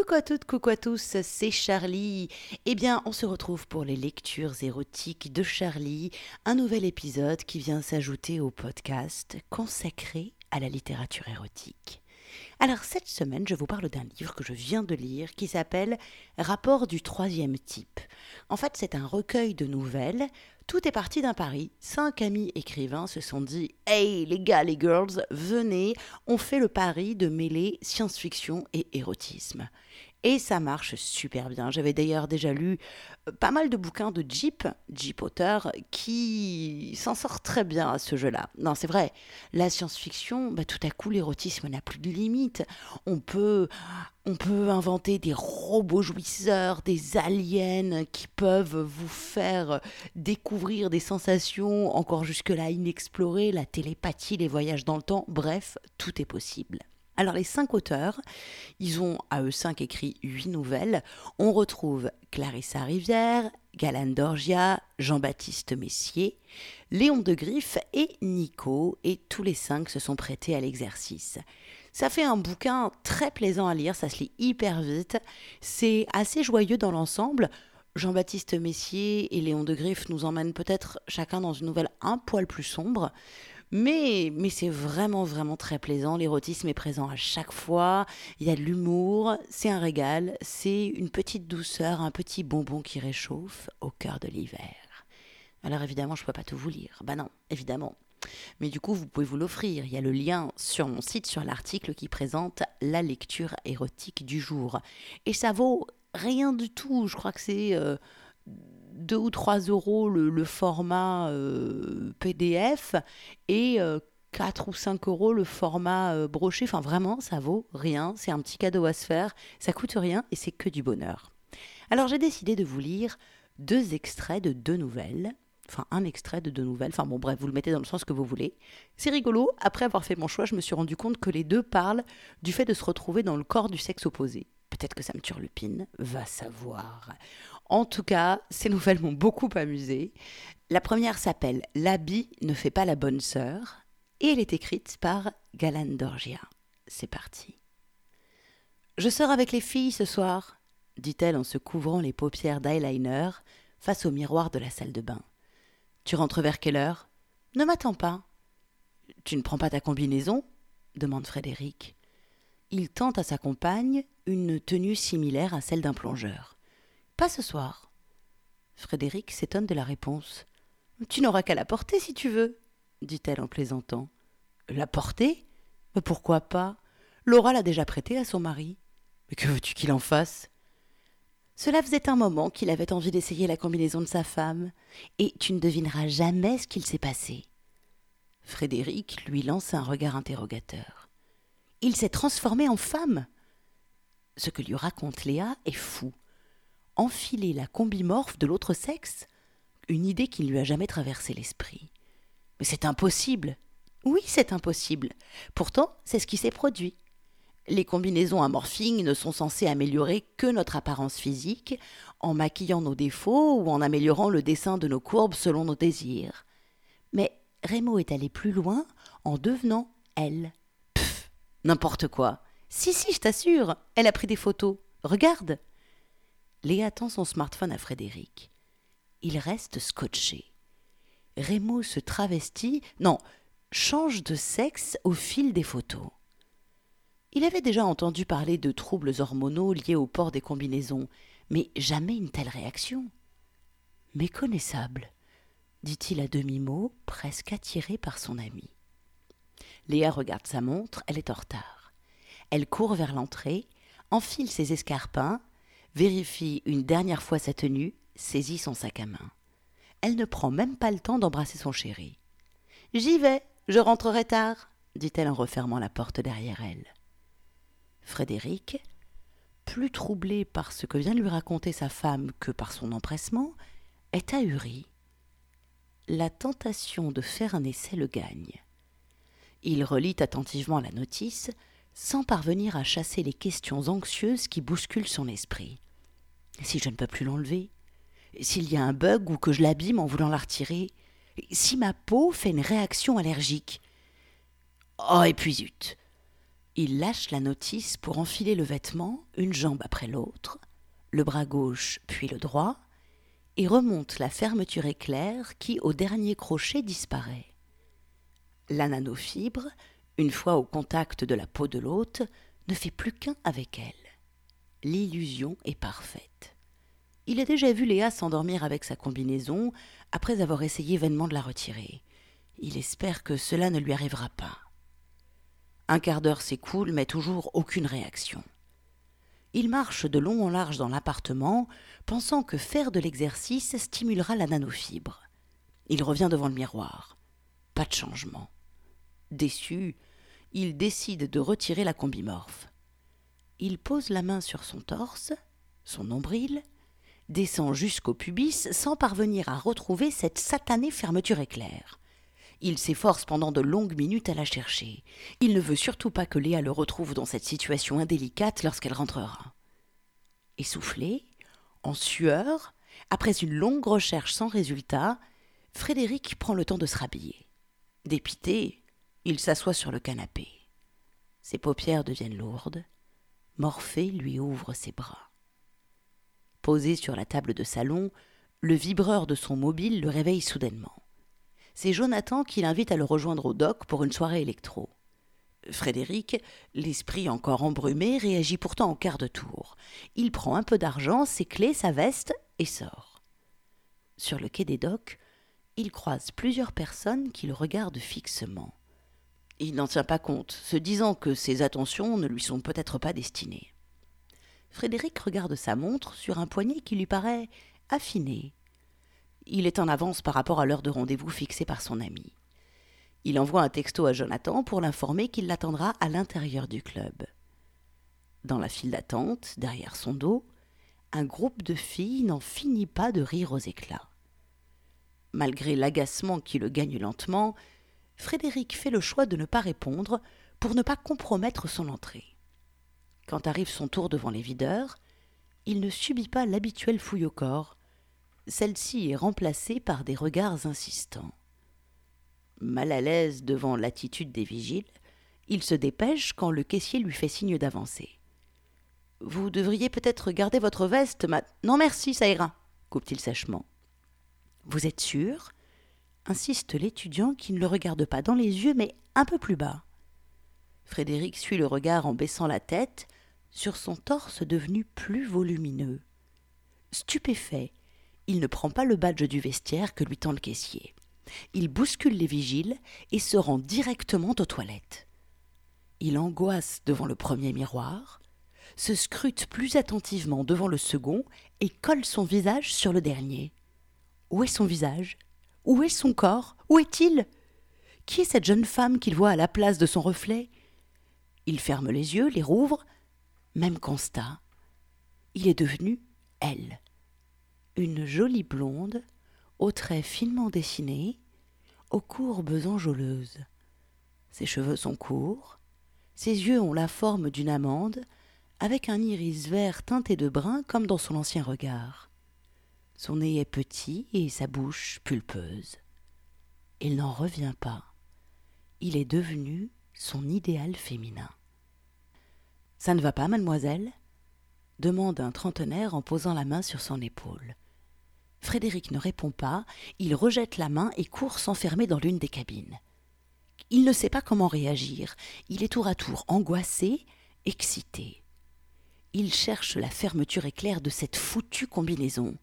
Coucou à toutes, coucou à tous, c'est Charlie. Eh bien, on se retrouve pour les lectures érotiques de Charlie, un nouvel épisode qui vient s'ajouter au podcast consacré à la littérature érotique. Alors cette semaine, je vous parle d'un livre que je viens de lire qui s'appelle Rapport du troisième type. En fait, c'est un recueil de nouvelles. Tout est parti d'un pari. Cinq amis écrivains se sont dit Hey les gars, les girls, venez, on fait le pari de mêler science-fiction et érotisme. Et ça marche super bien. J'avais d'ailleurs déjà lu euh, pas mal de bouquins de Jeep, Jeep auteur, qui s'en sort très bien à ce jeu-là. Non, c'est vrai, la science-fiction, bah, tout à coup, l'érotisme n'a plus de limite. On peut, on peut inventer des robots jouisseurs, des aliens qui peuvent vous faire découvrir des sensations encore jusque-là inexplorées, la télépathie, les voyages dans le temps, bref, tout est possible. Alors les cinq auteurs, ils ont à eux cinq écrit huit nouvelles. On retrouve Clarissa Rivière, Galan Dorgia, Jean-Baptiste Messier, Léon de Griffe et Nico, et tous les cinq se sont prêtés à l'exercice. Ça fait un bouquin très plaisant à lire, ça se lit hyper vite, c'est assez joyeux dans l'ensemble. Jean-Baptiste Messier et Léon de Griffe nous emmènent peut-être chacun dans une nouvelle un poil plus sombre. Mais, mais c'est vraiment, vraiment très plaisant. L'érotisme est présent à chaque fois. Il y a de l'humour. C'est un régal. C'est une petite douceur, un petit bonbon qui réchauffe au cœur de l'hiver. Alors évidemment, je ne peux pas tout vous lire. Bah non, évidemment. Mais du coup, vous pouvez vous l'offrir. Il y a le lien sur mon site, sur l'article qui présente la lecture érotique du jour. Et ça vaut rien du tout. Je crois que c'est... Euh, 2 ou 3 euros le, format euh, PDF et 4 euh, ou 5 euros le format euh, broché. Enfin, vraiment, ça vaut rien. C'est un petit cadeau à se faire. Ça coûte rien et c'est que du bonheur. Alors, j'ai décidé de vous lire deux extraits de deux nouvelles. Enfin, un extrait de deux nouvelles. Enfin, bon, bref, vous le mettez dans le sens que vous voulez. C'est rigolo. Après avoir fait mon choix, je me suis rendu compte que les deux parlent du fait de se retrouver dans le corps du sexe opposé. Peut-être que ça me turlupine, va savoir. En tout cas, ces nouvelles m'ont beaucoup amusée. La première s'appelle L'habit ne fait pas la bonne sœur et elle est écrite par Galan Dorgia. C'est parti. Je sors avec les filles ce soir, dit-elle en se couvrant les paupières d'eyeliner face au miroir de la salle de bain. Tu rentres vers quelle heure Ne m'attends pas. Tu ne prends pas ta combinaison? demande Frédéric. Il tente à sa compagne une tenue similaire à celle d'un plongeur. Pas ce soir. Frédéric s'étonne de la réponse. Tu n'auras qu'à la porter si tu veux, dit-elle en plaisantant. La porter? Mais pourquoi pas? Laura l'a déjà prêtée à son mari. Mais que veux-tu qu'il en fasse? Cela faisait un moment qu'il avait envie d'essayer la combinaison de sa femme, et tu ne devineras jamais ce qu'il s'est passé. Frédéric lui lance un regard interrogateur. Il s'est transformé en femme? Ce que lui raconte Léa est fou enfiler la combimorphe de l'autre sexe Une idée qui ne lui a jamais traversé l'esprit. Mais c'est impossible. Oui, c'est impossible. Pourtant, c'est ce qui s'est produit. Les combinaisons à ne sont censées améliorer que notre apparence physique, en maquillant nos défauts ou en améliorant le dessin de nos courbes selon nos désirs. Mais Rémo est allé plus loin en devenant elle. Pfff, n'importe quoi. Si, si, je t'assure, elle a pris des photos. Regarde. Léa tend son smartphone à Frédéric. Il reste scotché. Rémo se travestit, non, change de sexe au fil des photos. Il avait déjà entendu parler de troubles hormonaux liés au port des combinaisons, mais jamais une telle réaction. Méconnaissable, dit-il à demi-mot, presque attiré par son ami. Léa regarde sa montre, elle est en retard. Elle court vers l'entrée, enfile ses escarpins, vérifie une dernière fois sa tenue, saisit son sac à main. Elle ne prend même pas le temps d'embrasser son chéri. J'y vais, je rentrerai tard, dit-elle en refermant la porte derrière elle. Frédéric, plus troublé par ce que vient lui raconter sa femme que par son empressement, est ahuri. La tentation de faire un essai le gagne. Il relit attentivement la notice, sans parvenir à chasser les questions anxieuses qui bousculent son esprit. Si je ne peux plus l'enlever S'il y a un bug ou que je l'abîme en voulant la retirer Si ma peau fait une réaction allergique Oh, et puis zut Il lâche la notice pour enfiler le vêtement, une jambe après l'autre, le bras gauche puis le droit, et remonte la fermeture éclair qui, au dernier crochet, disparaît. La nanofibre, une fois au contact de la peau de l'hôte, ne fait plus qu'un avec elle. L'illusion est parfaite. Il a déjà vu Léa s'endormir avec sa combinaison après avoir essayé vainement de la retirer. Il espère que cela ne lui arrivera pas. Un quart d'heure s'écoule, mais toujours aucune réaction. Il marche de long en large dans l'appartement, pensant que faire de l'exercice stimulera la nanofibre. Il revient devant le miroir. Pas de changement. Déçu, il décide de retirer la combimorphe. Il pose la main sur son torse, son nombril, descend jusqu'au pubis sans parvenir à retrouver cette satanée fermeture éclair. Il s'efforce pendant de longues minutes à la chercher. Il ne veut surtout pas que Léa le retrouve dans cette situation indélicate lorsqu'elle rentrera. Essoufflé, en sueur, après une longue recherche sans résultat, Frédéric prend le temps de se rhabiller. Dépité, il s'assoit sur le canapé. Ses paupières deviennent lourdes. Morphée lui ouvre ses bras. Posé sur la table de salon, le vibreur de son mobile le réveille soudainement c'est Jonathan qui l'invite à le rejoindre au dock pour une soirée électro. Frédéric, l'esprit encore embrumé, réagit pourtant en quart de tour. Il prend un peu d'argent, ses clés, sa veste et sort. Sur le quai des docks, il croise plusieurs personnes qui le regardent fixement. Il n'en tient pas compte, se disant que ses attentions ne lui sont peut-être pas destinées. Frédéric regarde sa montre sur un poignet qui lui paraît affiné, il est en avance par rapport à l'heure de rendez-vous fixée par son ami. Il envoie un texto à Jonathan pour l'informer qu'il l'attendra à l'intérieur du club. Dans la file d'attente, derrière son dos, un groupe de filles n'en finit pas de rire aux éclats. Malgré l'agacement qui le gagne lentement, Frédéric fait le choix de ne pas répondre pour ne pas compromettre son entrée. Quand arrive son tour devant les videurs, il ne subit pas l'habituelle fouille au corps, celle-ci est remplacée par des regards insistants. Mal à l'aise devant l'attitude des vigiles, il se dépêche quand le caissier lui fait signe d'avancer. Vous devriez peut-être garder votre veste, ma. Non merci, ça ira, coupe-t-il sèchement. Vous êtes sûr? Insiste l'étudiant qui ne le regarde pas dans les yeux, mais un peu plus bas. Frédéric suit le regard en baissant la tête sur son torse devenu plus volumineux. Stupéfait, il ne prend pas le badge du vestiaire que lui tend le caissier. Il bouscule les vigiles et se rend directement aux toilettes. Il angoisse devant le premier miroir, se scrute plus attentivement devant le second et colle son visage sur le dernier. Où est son visage? Où est son corps? Où est-il? Qui est cette jeune femme qu'il voit à la place de son reflet? Il ferme les yeux, les rouvre. Même constat. Il est devenu elle une jolie blonde, aux traits finement dessinés, aux courbes enjôleuses. Ses cheveux sont courts, ses yeux ont la forme d'une amande, avec un iris vert teinté de brun comme dans son ancien regard. Son nez est petit et sa bouche pulpeuse. Il n'en revient pas. Il est devenu son idéal féminin. Ça ne va pas, mademoiselle? demande un trentenaire en posant la main sur son épaule. Frédéric ne répond pas, il rejette la main et court s'enfermer dans l'une des cabines. Il ne sait pas comment réagir, il est tour à tour angoissé, excité. Il cherche la fermeture éclair de cette foutue combinaison.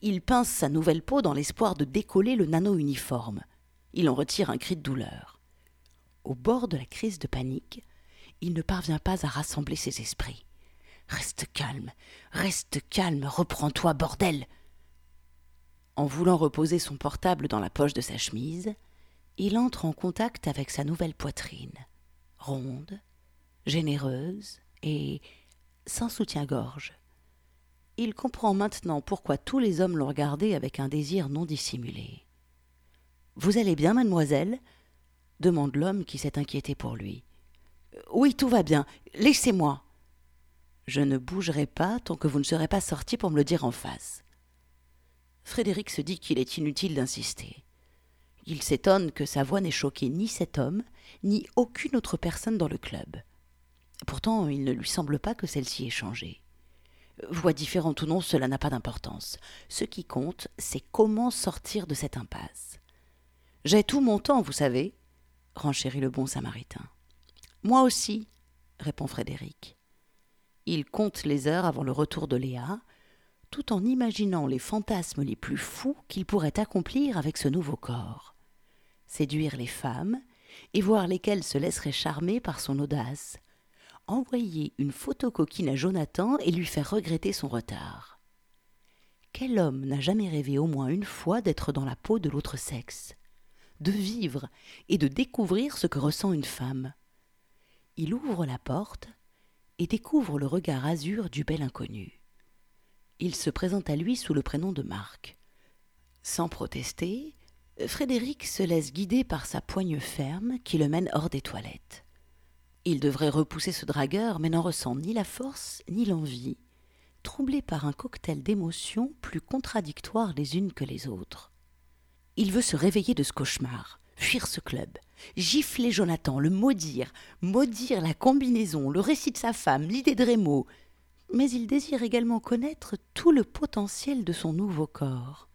Il pince sa nouvelle peau dans l'espoir de décoller le nano uniforme. Il en retire un cri de douleur. Au bord de la crise de panique, il ne parvient pas à rassembler ses esprits. Reste calme, reste calme, reprends-toi, bordel en voulant reposer son portable dans la poche de sa chemise, il entre en contact avec sa nouvelle poitrine, ronde, généreuse et sans soutien-gorge. Il comprend maintenant pourquoi tous les hommes l'ont regardé avec un désir non dissimulé. Vous allez bien, mademoiselle? demande l'homme qui s'est inquiété pour lui. Oui, tout va bien. Laissez-moi. Je ne bougerai pas tant que vous ne serez pas sorti pour me le dire en face. Frédéric se dit qu'il est inutile d'insister. Il s'étonne que sa voix n'ait choqué ni cet homme, ni aucune autre personne dans le club. Pourtant, il ne lui semble pas que celle-ci ait changé. Voix différente ou non, cela n'a pas d'importance. Ce qui compte, c'est comment sortir de cette impasse. J'ai tout mon temps, vous savez, renchérit le bon samaritain. Moi aussi, répond Frédéric. Il compte les heures avant le retour de Léa, tout en imaginant les fantasmes les plus fous qu'il pourrait accomplir avec ce nouveau corps. Séduire les femmes, et voir lesquelles se laisseraient charmer par son audace, envoyer une photo coquine à Jonathan et lui faire regretter son retard. Quel homme n'a jamais rêvé au moins une fois d'être dans la peau de l'autre sexe, de vivre et de découvrir ce que ressent une femme? Il ouvre la porte et découvre le regard azur du bel inconnu. Il se présente à lui sous le prénom de Marc. Sans protester, Frédéric se laisse guider par sa poigne ferme qui le mène hors des toilettes. Il devrait repousser ce dragueur, mais n'en ressent ni la force ni l'envie, troublé par un cocktail d'émotions plus contradictoires les unes que les autres. Il veut se réveiller de ce cauchemar, fuir ce club, gifler Jonathan, le maudire, maudire la combinaison, le récit de sa femme, l'idée de Rémo, mais il désire également connaître tout le potentiel de son nouveau corps.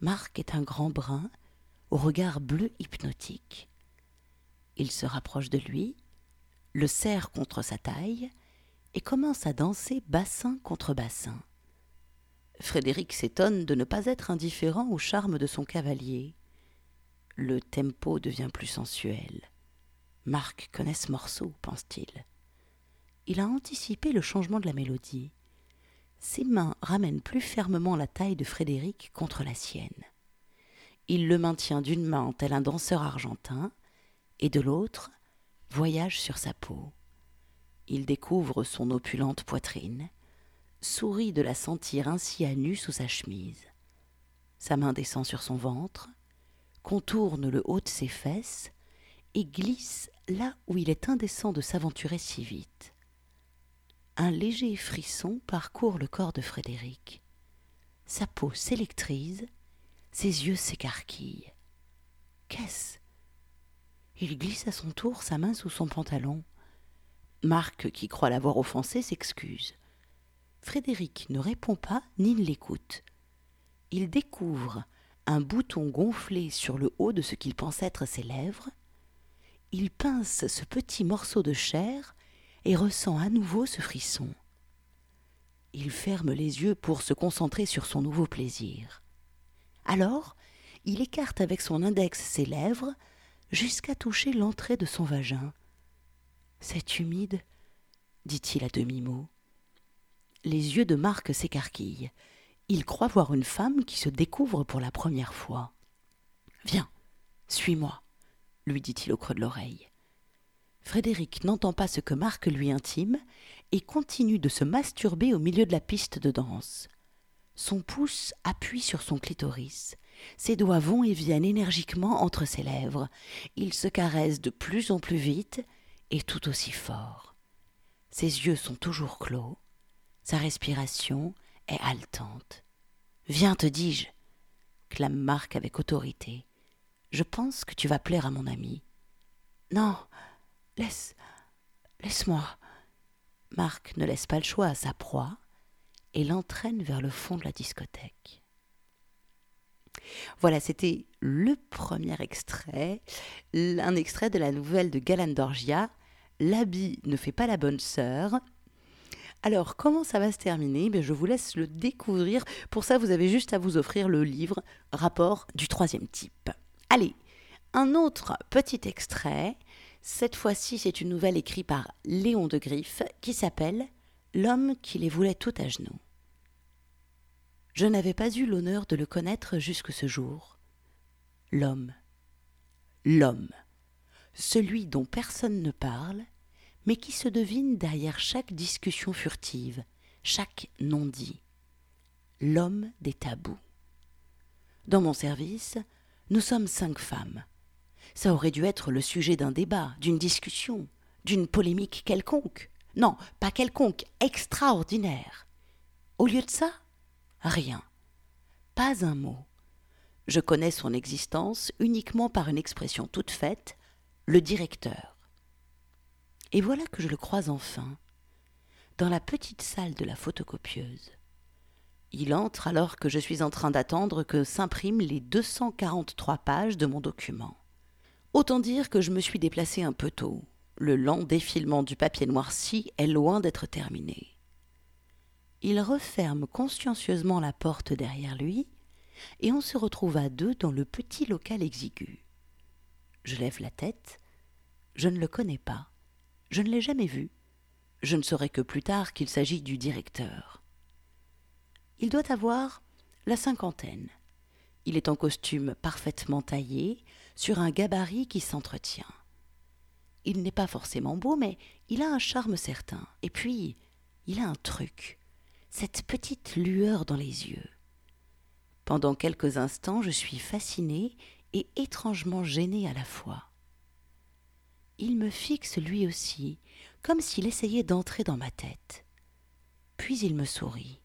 Marc est un grand brun, au regard bleu hypnotique. Il se rapproche de lui, le serre contre sa taille et commence à danser bassin contre bassin. Frédéric s'étonne de ne pas être indifférent au charme de son cavalier. Le tempo devient plus sensuel. Marc connaît ce morceau, pense-t-il. Il a anticipé le changement de la mélodie. Ses mains ramènent plus fermement la taille de Frédéric contre la sienne. Il le maintient d'une main tel un danseur argentin, et de l'autre voyage sur sa peau. Il découvre son opulente poitrine, sourit de la sentir ainsi à nu sous sa chemise. Sa main descend sur son ventre, contourne le haut de ses fesses et glisse là où il est indécent de s'aventurer si vite. Un léger frisson parcourt le corps de Frédéric. Sa peau s'électrise, ses yeux s'écarquillent. Qu'est-ce il glisse à son tour sa main sous son pantalon. Marc, qui croit l'avoir offensé, s'excuse. Frédéric ne répond pas ni ne l'écoute. Il découvre un bouton gonflé sur le haut de ce qu'il pense être ses lèvres. Il pince ce petit morceau de chair et ressent à nouveau ce frisson. Il ferme les yeux pour se concentrer sur son nouveau plaisir. Alors, il écarte avec son index ses lèvres, jusqu'à toucher l'entrée de son vagin. C'est humide, dit-il à demi-mot. Les yeux de Marc s'écarquillent. Il croit voir une femme qui se découvre pour la première fois. Viens, suis-moi, lui dit-il au creux de l'oreille. Frédéric n'entend pas ce que Marc lui intime et continue de se masturber au milieu de la piste de danse. Son pouce appuie sur son clitoris. Ses doigts vont et viennent énergiquement entre ses lèvres. Il se caresse de plus en plus vite et tout aussi fort. Ses yeux sont toujours clos. Sa respiration est haletante. Viens, te dis-je, clame Marc avec autorité. Je pense que tu vas plaire à mon ami. Non, laisse, laisse-moi. Marc ne laisse pas le choix à sa proie et l'entraîne vers le fond de la discothèque. Voilà, c'était le premier extrait, un extrait de la nouvelle de Galandorgia. L'habit ne fait pas la bonne sœur. Alors, comment ça va se terminer? Ben, Je vous laisse le découvrir. Pour ça, vous avez juste à vous offrir le livre Rapport du troisième type. Allez, un autre petit extrait. Cette fois-ci, c'est une nouvelle écrite par Léon de Griffe qui s'appelle L'homme qui les voulait tout à genoux. Je n'avais pas eu l'honneur de le connaître jusque ce jour. L'homme. L'homme. Celui dont personne ne parle, mais qui se devine derrière chaque discussion furtive, chaque non-dit. L'homme des tabous. Dans mon service, nous sommes cinq femmes. Ça aurait dû être le sujet d'un débat, d'une discussion, d'une polémique quelconque. Non, pas quelconque, extraordinaire. Au lieu de ça, Rien. Pas un mot. Je connais son existence uniquement par une expression toute faite, le directeur. Et voilà que je le croise enfin, dans la petite salle de la photocopieuse. Il entre alors que je suis en train d'attendre que s'impriment les 243 pages de mon document. Autant dire que je me suis déplacé un peu tôt. Le lent défilement du papier noirci est loin d'être terminé. Il referme consciencieusement la porte derrière lui, et on se retrouve à deux dans le petit local exigu. Je lève la tête. Je ne le connais pas. Je ne l'ai jamais vu. Je ne saurai que plus tard qu'il s'agit du directeur. Il doit avoir la cinquantaine. Il est en costume parfaitement taillé, sur un gabarit qui s'entretient. Il n'est pas forcément beau, mais il a un charme certain. Et puis, il a un truc, cette petite lueur dans les yeux. Pendant quelques instants, je suis fascinée et étrangement gênée à la fois. Il me fixe lui aussi, comme s'il essayait d'entrer dans ma tête. Puis il me sourit.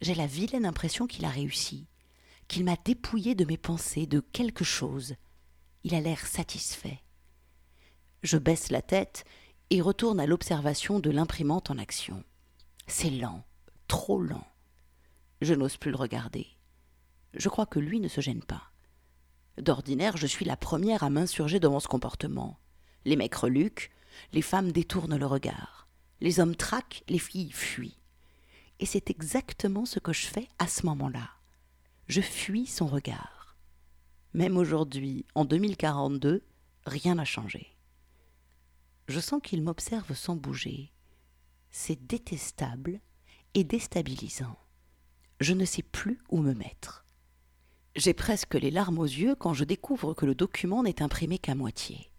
J'ai la vilaine impression qu'il a réussi, qu'il m'a dépouillé de mes pensées, de quelque chose. Il a l'air satisfait. Je baisse la tête et retourne à l'observation de l'imprimante en action. C'est lent, trop lent. Je n'ose plus le regarder. Je crois que lui ne se gêne pas. D'ordinaire, je suis la première à m'insurger devant ce comportement. Les mecs reluquent, les femmes détournent le regard. Les hommes traquent, les filles fuient. Et c'est exactement ce que je fais à ce moment-là. Je fuis son regard. Même aujourd'hui, en 2042, rien n'a changé. Je sens qu'il m'observe sans bouger. C'est détestable et déstabilisant. Je ne sais plus où me mettre. J'ai presque les larmes aux yeux quand je découvre que le document n'est imprimé qu'à moitié.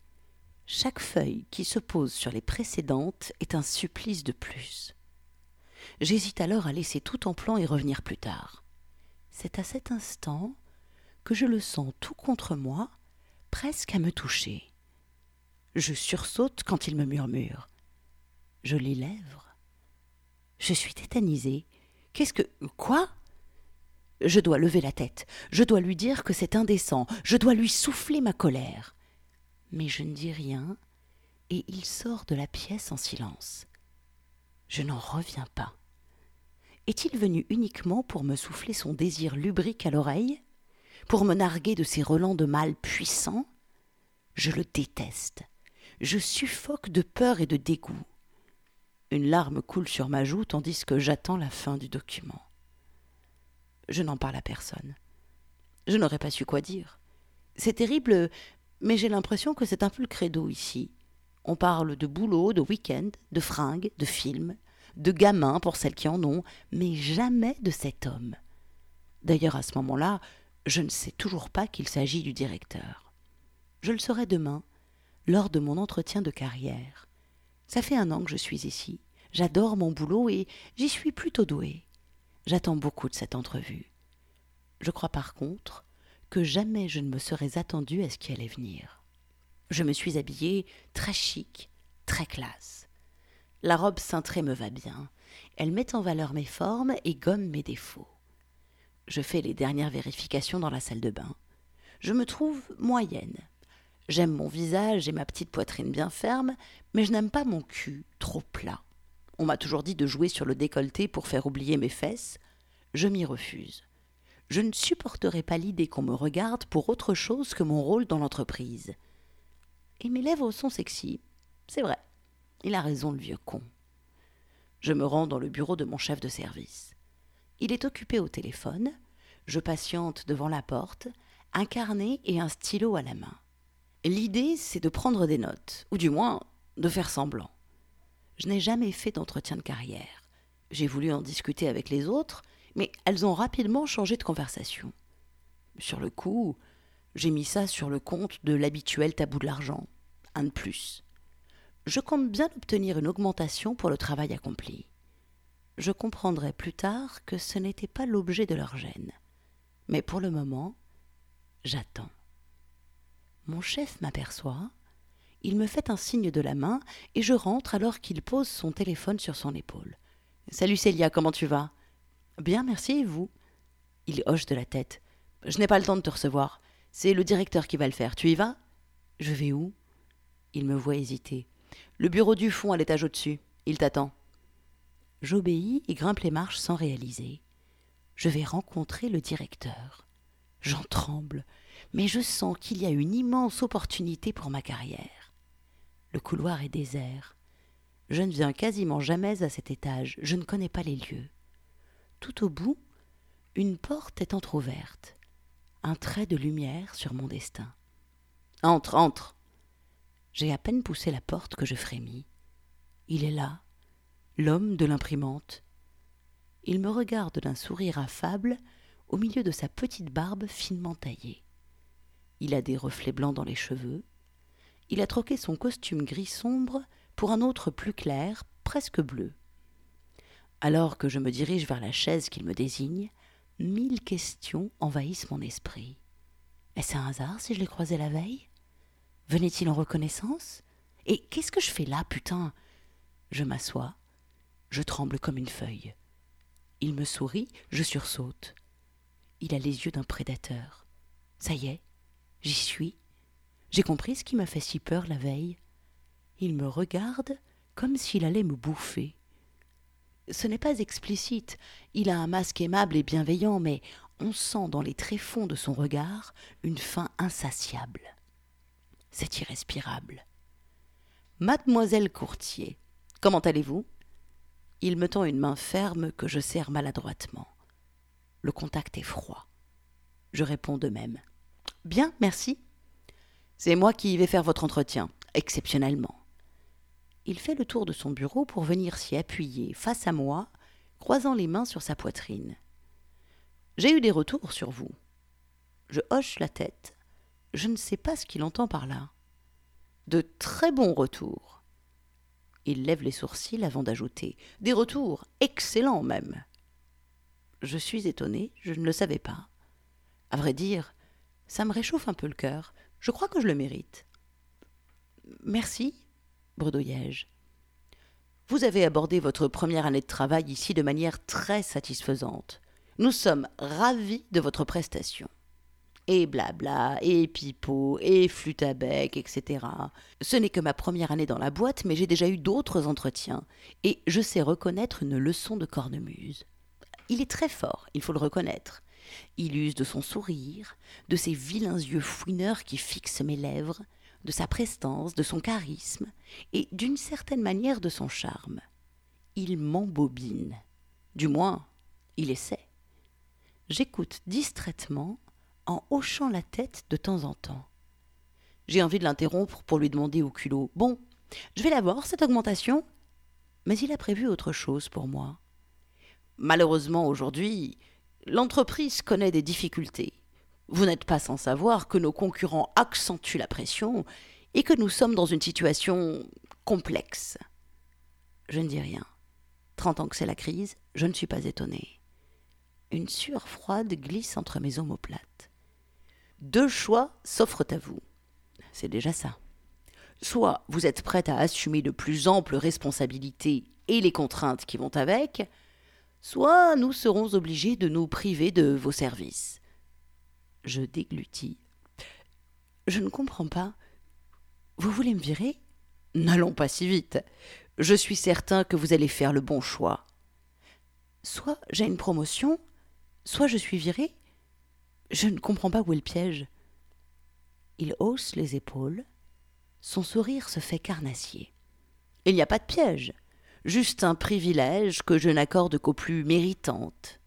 Chaque feuille qui se pose sur les précédentes est un supplice de plus. J'hésite alors à laisser tout en plan et revenir plus tard. C'est à cet instant que je le sens tout contre moi, presque à me toucher. Je sursaute quand il me murmure. Je les lèvres. Je suis tétanisée. Qu'est-ce que. Quoi? Je dois lever la tête. Je dois lui dire que c'est indécent. Je dois lui souffler ma colère. Mais je ne dis rien, et il sort de la pièce en silence. Je n'en reviens pas. Est-il venu uniquement pour me souffler son désir lubrique à l'oreille? Pour me narguer de ses relents de mal puissants? Je le déteste. Je suffoque de peur et de dégoût. Une larme coule sur ma joue tandis que j'attends la fin du document. Je n'en parle à personne. Je n'aurais pas su quoi dire. C'est terrible, mais j'ai l'impression que c'est un peu le credo ici. On parle de boulot, de week-end, de fringues, de films, de gamins pour celles qui en ont, mais jamais de cet homme. D'ailleurs, à ce moment-là, je ne sais toujours pas qu'il s'agit du directeur. Je le saurai demain, lors de mon entretien de carrière. Ça fait un an que je suis ici. J'adore mon boulot et j'y suis plutôt douée. J'attends beaucoup de cette entrevue. Je crois par contre que jamais je ne me serais attendue à ce qui allait venir. Je me suis habillée très chic, très classe. La robe cintrée me va bien. Elle met en valeur mes formes et gomme mes défauts. Je fais les dernières vérifications dans la salle de bain. Je me trouve moyenne, J'aime mon visage et ma petite poitrine bien ferme, mais je n'aime pas mon cul trop plat. On m'a toujours dit de jouer sur le décolleté pour faire oublier mes fesses. Je m'y refuse. Je ne supporterai pas l'idée qu'on me regarde pour autre chose que mon rôle dans l'entreprise. Et mes lèvres sont sexy. C'est vrai. Il a raison, le vieux con. Je me rends dans le bureau de mon chef de service. Il est occupé au téléphone. Je patiente devant la porte, un carnet et un stylo à la main. L'idée, c'est de prendre des notes, ou du moins de faire semblant. Je n'ai jamais fait d'entretien de carrière. J'ai voulu en discuter avec les autres, mais elles ont rapidement changé de conversation. Sur le coup, j'ai mis ça sur le compte de l'habituel tabou de l'argent, un de plus. Je compte bien obtenir une augmentation pour le travail accompli. Je comprendrai plus tard que ce n'était pas l'objet de leur gêne. Mais pour le moment, j'attends. Mon chef m'aperçoit, il me fait un signe de la main et je rentre alors qu'il pose son téléphone sur son épaule. Salut Célia, comment tu vas? Bien, merci, et vous? Il hoche de la tête. Je n'ai pas le temps de te recevoir. C'est le directeur qui va le faire. Tu y vas? Je vais où? Il me voit hésiter. Le bureau du fond à l'étage au-dessus. Il t'attend. J'obéis et grimpe les marches sans réaliser. Je vais rencontrer le directeur. J'en tremble, mais je sens qu'il y a une immense opportunité pour ma carrière. Le couloir est désert. Je ne viens quasiment jamais à cet étage, je ne connais pas les lieux. Tout au bout, une porte est entr'ouverte, un trait de lumière sur mon destin. Entre, entre. J'ai à peine poussé la porte que je frémis. Il est là, l'homme de l'imprimante. Il me regarde d'un sourire affable au milieu de sa petite barbe finement taillée. Il a des reflets blancs dans les cheveux. Il a troqué son costume gris sombre pour un autre plus clair, presque bleu. Alors que je me dirige vers la chaise qu'il me désigne, mille questions envahissent mon esprit. Est-ce un hasard si je l'ai croisé la veille? Venait-il en reconnaissance? Et qu'est-ce que je fais là, putain? Je m'assois, je tremble comme une feuille. Il me sourit, je sursaute. Il a les yeux d'un prédateur. Ça y est, j'y suis. J'ai compris ce qui m'a fait si peur la veille. Il me regarde comme s'il allait me bouffer. Ce n'est pas explicite, il a un masque aimable et bienveillant, mais on sent dans les tréfonds de son regard une faim insatiable. C'est irrespirable. Mademoiselle Courtier, comment allez-vous? Il me tend une main ferme que je serre maladroitement. Le contact est froid. Je réponds de même. Bien, merci. C'est moi qui vais faire votre entretien, exceptionnellement. Il fait le tour de son bureau pour venir s'y appuyer face à moi, croisant les mains sur sa poitrine. J'ai eu des retours sur vous. Je hoche la tête. Je ne sais pas ce qu'il entend par là. De très bons retours. Il lève les sourcils avant d'ajouter Des retours, excellents même. Je suis étonné, je ne le savais pas. À vrai dire, ça me réchauffe un peu le cœur. Je crois que je le mérite. Merci, bredouillai-je. Vous avez abordé votre première année de travail ici de manière très satisfaisante. Nous sommes ravis de votre prestation et blabla, et pipeau, et flûte à bec, etc. Ce n'est que ma première année dans la boîte, mais j'ai déjà eu d'autres entretiens, et je sais reconnaître une leçon de cornemuse. Il est très fort, il faut le reconnaître. Il use de son sourire, de ses vilains yeux fouineurs qui fixent mes lèvres, de sa prestance, de son charisme, et d'une certaine manière de son charme. Il m'embobine. Du moins, il essaie. J'écoute distraitement en hochant la tête de temps en temps. J'ai envie de l'interrompre pour lui demander au culot Bon, je vais la voir, cette augmentation? Mais il a prévu autre chose pour moi. Malheureusement, aujourd'hui, l'entreprise connaît des difficultés. Vous n'êtes pas sans savoir que nos concurrents accentuent la pression et que nous sommes dans une situation complexe. Je ne dis rien. Trente ans que c'est la crise, je ne suis pas étonné. Une sueur froide glisse entre mes omoplates. Deux choix s'offrent à vous. C'est déjà ça. Soit vous êtes prête à assumer de plus amples responsabilités et les contraintes qui vont avec, soit nous serons obligés de nous priver de vos services. Je déglutis. Je ne comprends pas. Vous voulez me virer? N'allons pas si vite. Je suis certain que vous allez faire le bon choix. Soit j'ai une promotion, soit je suis viré, je ne comprends pas où est le piège. Il hausse les épaules. Son sourire se fait carnassier. Il n'y a pas de piège, juste un privilège que je n'accorde qu'aux plus méritantes.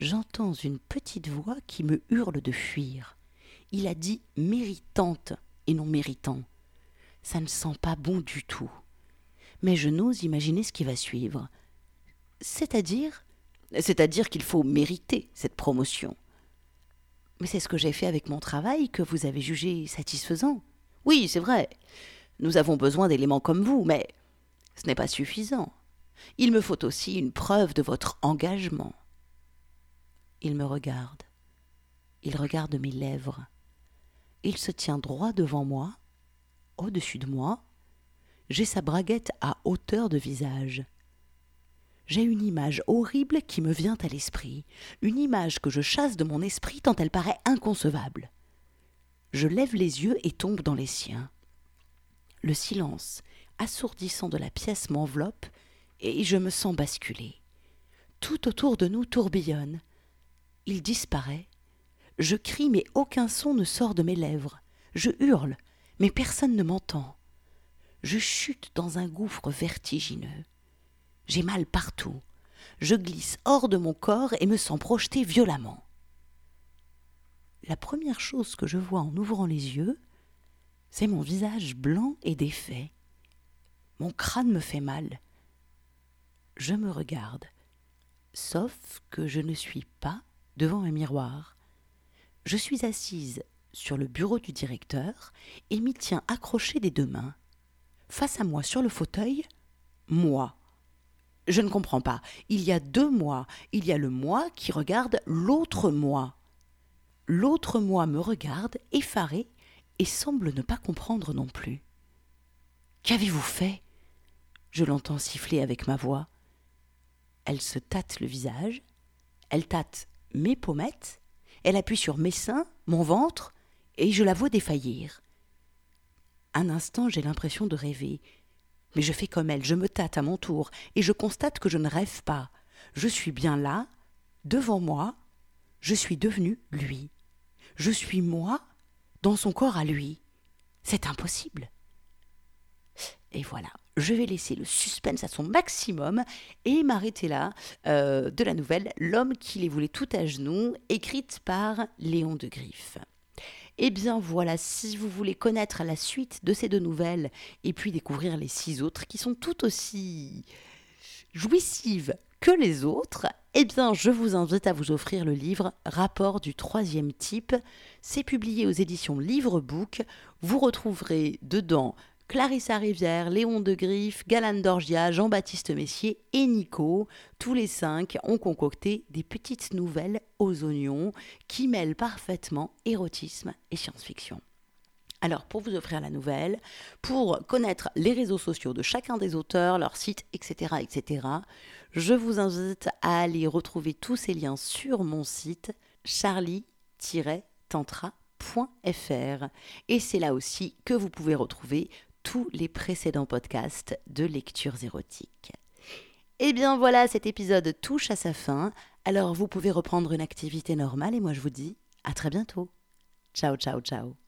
J'entends une petite voix qui me hurle de fuir. Il a dit méritante et non méritant. Ça ne sent pas bon du tout. Mais je n'ose imaginer ce qui va suivre. C'est-à-dire? C'est-à-dire qu'il faut mériter cette promotion. Mais c'est ce que j'ai fait avec mon travail que vous avez jugé satisfaisant. Oui, c'est vrai. Nous avons besoin d'éléments comme vous, mais ce n'est pas suffisant. Il me faut aussi une preuve de votre engagement. Il me regarde. Il regarde mes lèvres. Il se tient droit devant moi, au-dessus de moi. J'ai sa braguette à hauteur de visage j'ai une image horrible qui me vient à l'esprit, une image que je chasse de mon esprit tant elle paraît inconcevable. Je lève les yeux et tombe dans les siens. le silence assourdissant de la pièce m'enveloppe et je me sens basculer. Tout autour de nous tourbillonne. Il disparaît. Je crie mais aucun son ne sort de mes lèvres. Je hurle mais personne ne m'entend. Je chute dans un gouffre vertigineux. J'ai mal partout. Je glisse hors de mon corps et me sens projeter violemment. La première chose que je vois en ouvrant les yeux, c'est mon visage blanc et défait. Mon crâne me fait mal. Je me regarde, sauf que je ne suis pas devant un miroir. Je suis assise sur le bureau du directeur et m'y tiens accroché des deux mains. Face à moi sur le fauteuil, moi. Je ne comprends pas. Il y a deux moi. Il y a le moi qui regarde l'autre moi. L'autre moi me regarde, effaré, et semble ne pas comprendre non plus. Qu'avez-vous fait? Je l'entends siffler avec ma voix. Elle se tâte le visage, elle tâte mes pommettes, elle appuie sur mes seins, mon ventre, et je la vois défaillir. Un instant, j'ai l'impression de rêver. Mais je fais comme elle, je me tâte à mon tour, et je constate que je ne rêve pas. Je suis bien là, devant moi, je suis devenu lui. Je suis moi dans son corps à lui. C'est impossible. Et voilà, je vais laisser le suspense à son maximum et m'arrêter là euh, de la nouvelle L'homme qui les voulait tout à genoux, écrite par Léon de Griffe. Eh bien voilà, si vous voulez connaître la suite de ces deux nouvelles et puis découvrir les six autres qui sont tout aussi jouissives que les autres, eh bien je vous invite à vous offrir le livre Rapport du troisième type. C'est publié aux éditions Livre Book. Vous retrouverez dedans Clarissa Rivière, Léon de Griffe, Galane Dorgia, Jean-Baptiste Messier et Nico, tous les cinq ont concocté des petites nouvelles aux oignons qui mêlent parfaitement érotisme et science-fiction. Alors, pour vous offrir la nouvelle, pour connaître les réseaux sociaux de chacun des auteurs, leur site, etc., etc., je vous invite à aller retrouver tous ces liens sur mon site charlie-tantra.fr. Et c'est là aussi que vous pouvez retrouver tous les précédents podcasts de lectures érotiques. Et eh bien voilà, cet épisode touche à sa fin, alors vous pouvez reprendre une activité normale et moi je vous dis à très bientôt. Ciao, ciao, ciao.